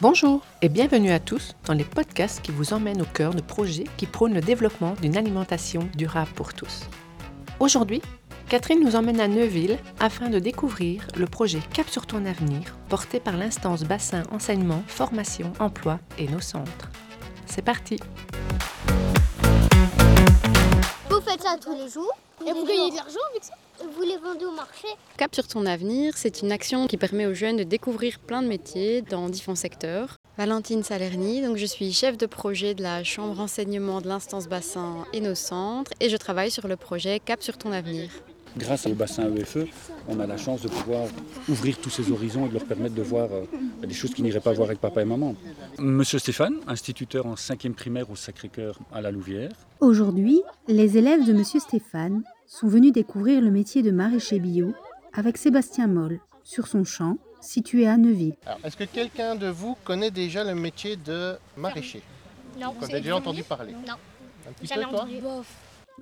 Bonjour et bienvenue à tous dans les podcasts qui vous emmènent au cœur de projets qui prônent le développement d'une alimentation durable pour tous. Aujourd'hui, Catherine nous emmène à Neuville afin de découvrir le projet Cap sur ton avenir porté par l'instance Bassin Enseignement, Formation, Emploi et nos centres. C'est parti ça tous les jours Et vous gagnez de l'argent avec ça? Vous les vendez au marché Cap sur ton avenir, c'est une action qui permet aux jeunes de découvrir plein de métiers dans différents secteurs. Valentine Salerni, donc je suis chef de projet de la chambre enseignement de l'instance bassin et nos centres et je travaille sur le projet Cap sur ton avenir. Grâce au bassin EFE, on a la chance de pouvoir ouvrir tous ces horizons et de leur permettre de voir euh, des choses qu'ils n'iraient pas voir avec papa et maman. Monsieur Stéphane, instituteur en 5e primaire au Sacré-Cœur à la Louvière. Aujourd'hui, les élèves de Monsieur Stéphane sont venus découvrir le métier de maraîcher bio avec Sébastien Moll sur son champ situé à Neuville. Est-ce que quelqu'un de vous connaît déjà le métier de maraîcher? Non. Vous avez déjà entendu parler? Non. Un petit peu, toi?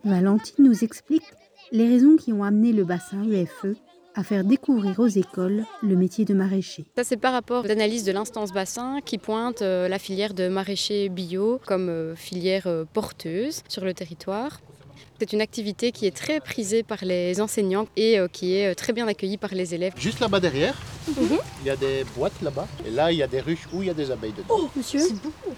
Valentine nous explique les raisons qui ont amené le bassin UFE à faire découvrir aux écoles le métier de maraîcher. Ça c'est par rapport à l'analyse de l'instance bassin qui pointe euh, la filière de maraîcher bio comme euh, filière euh, porteuse sur le territoire. C'est une activité qui est très prisée par les enseignants et euh, qui est euh, très bien accueillie par les élèves. Juste là-bas derrière, Mhm. il y a des boîtes là-bas. Et là, il y a des ruches où il y a des abeilles dedans. Oh, monsieur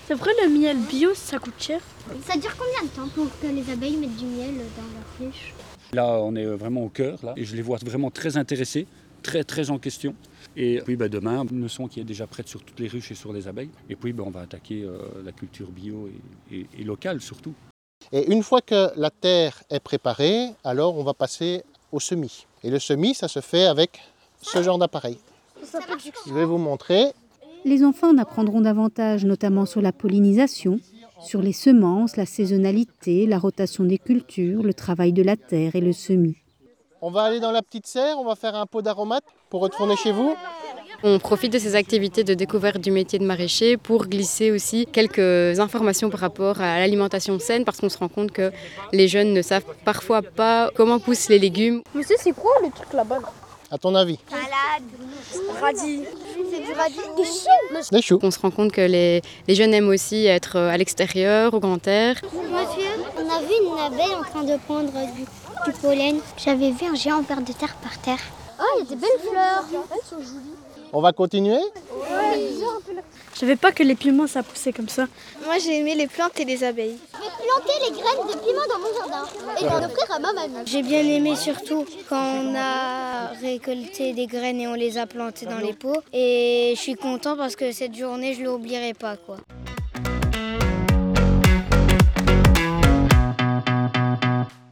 C'est vrai, le miel bio, ça coûte cher Ça dure combien de temps pour que les abeilles mettent du miel dans leur ruche Là, on est vraiment au cœur, là, et je les vois vraiment très intéressés, très, très en question. Et puis ben, demain, une leçon qui est déjà prête sur toutes les ruches et sur les abeilles. Et puis ben, on va attaquer euh, la culture bio et, et- et locale surtout. Et une fois que la terre est préparée, alors on va passer au semis. Et le semis, ça se fait avec ce genre d'appareil. Je vais vous montrer. Les enfants en apprendront davantage, notamment sur la pollinisation, sur les semences, la saisonnalité, la rotation des cultures, le travail de la terre et le semis. On va aller dans la petite serre, on va faire un pot d'aromates pour retourner chez vous. On profite de ces activités de découverte du métier de maraîcher pour glisser aussi quelques informations par rapport à l'alimentation saine parce qu'on se rend compte que les jeunes ne savent parfois pas comment poussent les légumes. Monsieur, c'est quoi le truc là-bas là? À ton avis? Salade. Radis. C'est du radis. Des choux. Des choux. On se rend compte que les, les jeunes aiment aussi être à l'extérieur, au grand air. Monsieur, on a vu une abeille en train de prendre du, du pollen. J'avais vu un géant ver de terre par terre. Oh, il y a des belles fleurs. On va continuer? Je savais pas que les piments ça poussait comme ça. Moi j'ai aimé les plantes et les abeilles. Planter les graines de piment dans mon jardin. Et à ma mamie. J'ai bien aimé surtout quand on a récolté des graines et on les a plantées dans les pots. Et je suis content parce que cette journée je l'oublierai pas quoi.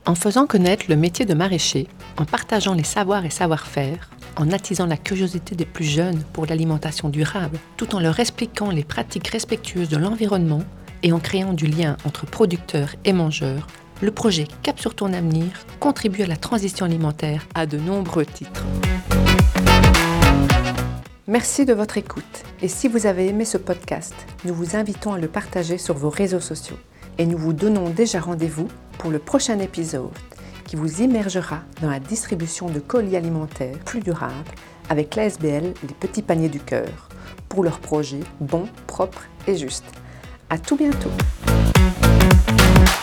En faisant connaître le métier de maraîcher, en partageant les savoirs et savoir-faire, en attisant la curiosité des plus jeunes pour l'alimentation durable, tout en leur expliquant les pratiques respectueuses de l'environnement et en créant du lien entre producteurs et mangeurs, le projet Cap sur ton avenir contribue à la transition alimentaire à de nombreux titres. Merci de votre écoute et si vous avez aimé ce podcast, nous vous invitons à le partager sur vos réseaux sociaux et nous vous donnons déjà rendez-vous pour le prochain épisode qui vous immergera dans la distribution de colis alimentaires plus durables avec l'ASBL Les Petits Paniers du Cœur pour leur projet bon, propre et juste. À tout bientôt!